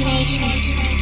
destination.